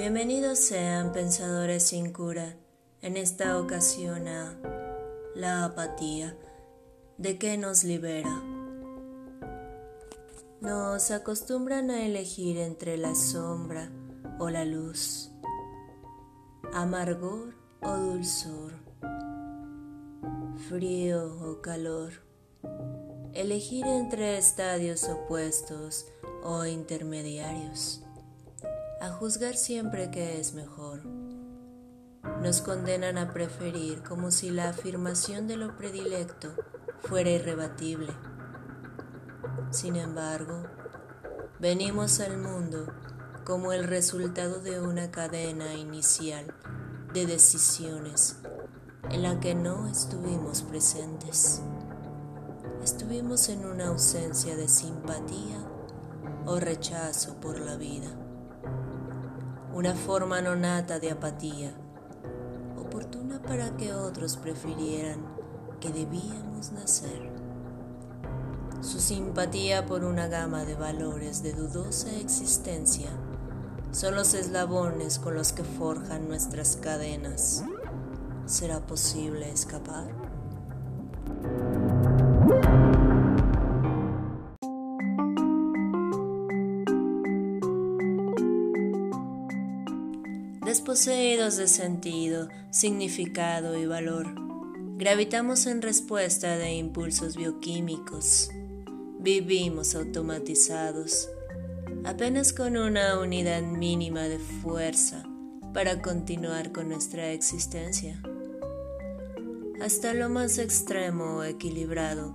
Bienvenidos sean pensadores sin cura, en esta ocasión a la apatía, de qué nos libera. Nos acostumbran a elegir entre la sombra o la luz, amargor o dulzor, frío o calor, elegir entre estadios opuestos o intermediarios a juzgar siempre que es mejor. Nos condenan a preferir como si la afirmación de lo predilecto fuera irrebatible. Sin embargo, venimos al mundo como el resultado de una cadena inicial de decisiones en la que no estuvimos presentes. Estuvimos en una ausencia de simpatía o rechazo por la vida una forma no nata de apatía, oportuna para que otros prefirieran que debíamos nacer. Su simpatía por una gama de valores de dudosa existencia son los eslabones con los que forjan nuestras cadenas. ¿Será posible escapar? Desposeídos de sentido, significado y valor. Gravitamos en respuesta de impulsos bioquímicos. Vivimos automatizados, apenas con una unidad mínima de fuerza para continuar con nuestra existencia. Hasta lo más extremo o equilibrado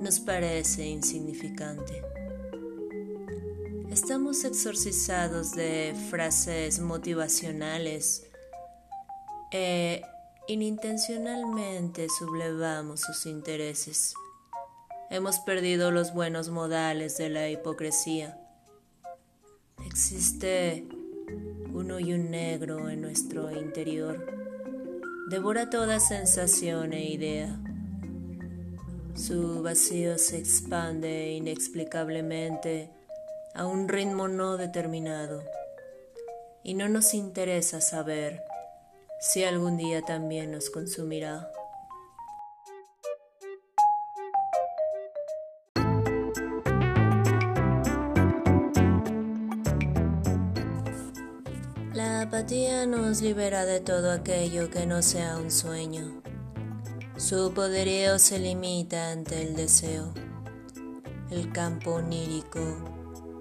nos parece insignificante. Estamos exorcizados de frases motivacionales e inintencionalmente sublevamos sus intereses. Hemos perdido los buenos modales de la hipocresía. Existe un hoyo negro en nuestro interior. Devora toda sensación e idea. Su vacío se expande inexplicablemente a un ritmo no determinado y no nos interesa saber si algún día también nos consumirá. La apatía nos libera de todo aquello que no sea un sueño. Su poderío se limita ante el deseo. El campo onírico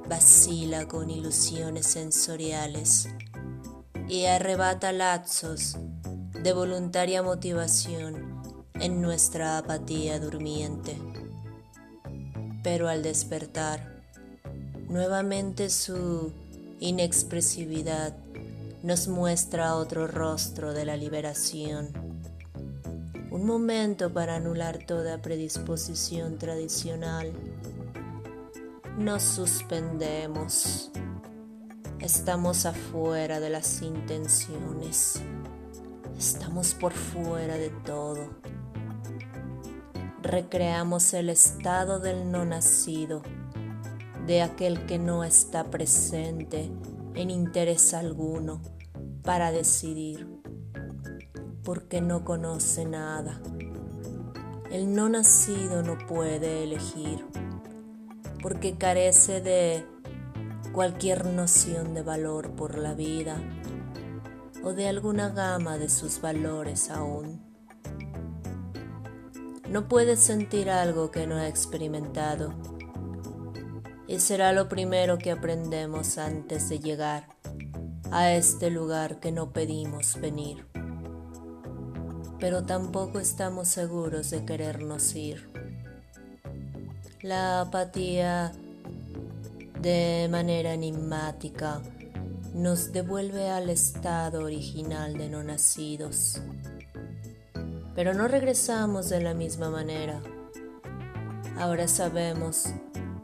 vacila con ilusiones sensoriales y arrebata lazos de voluntaria motivación en nuestra apatía durmiente. Pero al despertar, nuevamente su inexpresividad nos muestra otro rostro de la liberación. Un momento para anular toda predisposición tradicional nos suspendemos. Estamos afuera de las intenciones. Estamos por fuera de todo. Recreamos el estado del no nacido, de aquel que no está presente en interés alguno para decidir, porque no conoce nada. El no nacido no puede elegir porque carece de cualquier noción de valor por la vida o de alguna gama de sus valores aún. No puede sentir algo que no ha experimentado y será lo primero que aprendemos antes de llegar a este lugar que no pedimos venir. Pero tampoco estamos seguros de querernos ir. La apatía de manera enigmática nos devuelve al estado original de no nacidos. Pero no regresamos de la misma manera. Ahora sabemos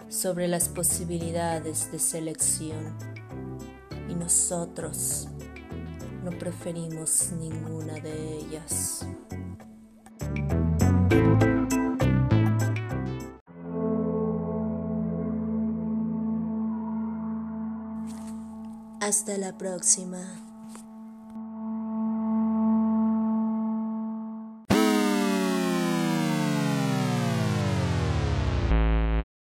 sobre las posibilidades de selección y nosotros no preferimos ninguna de ellas. Hasta la próxima.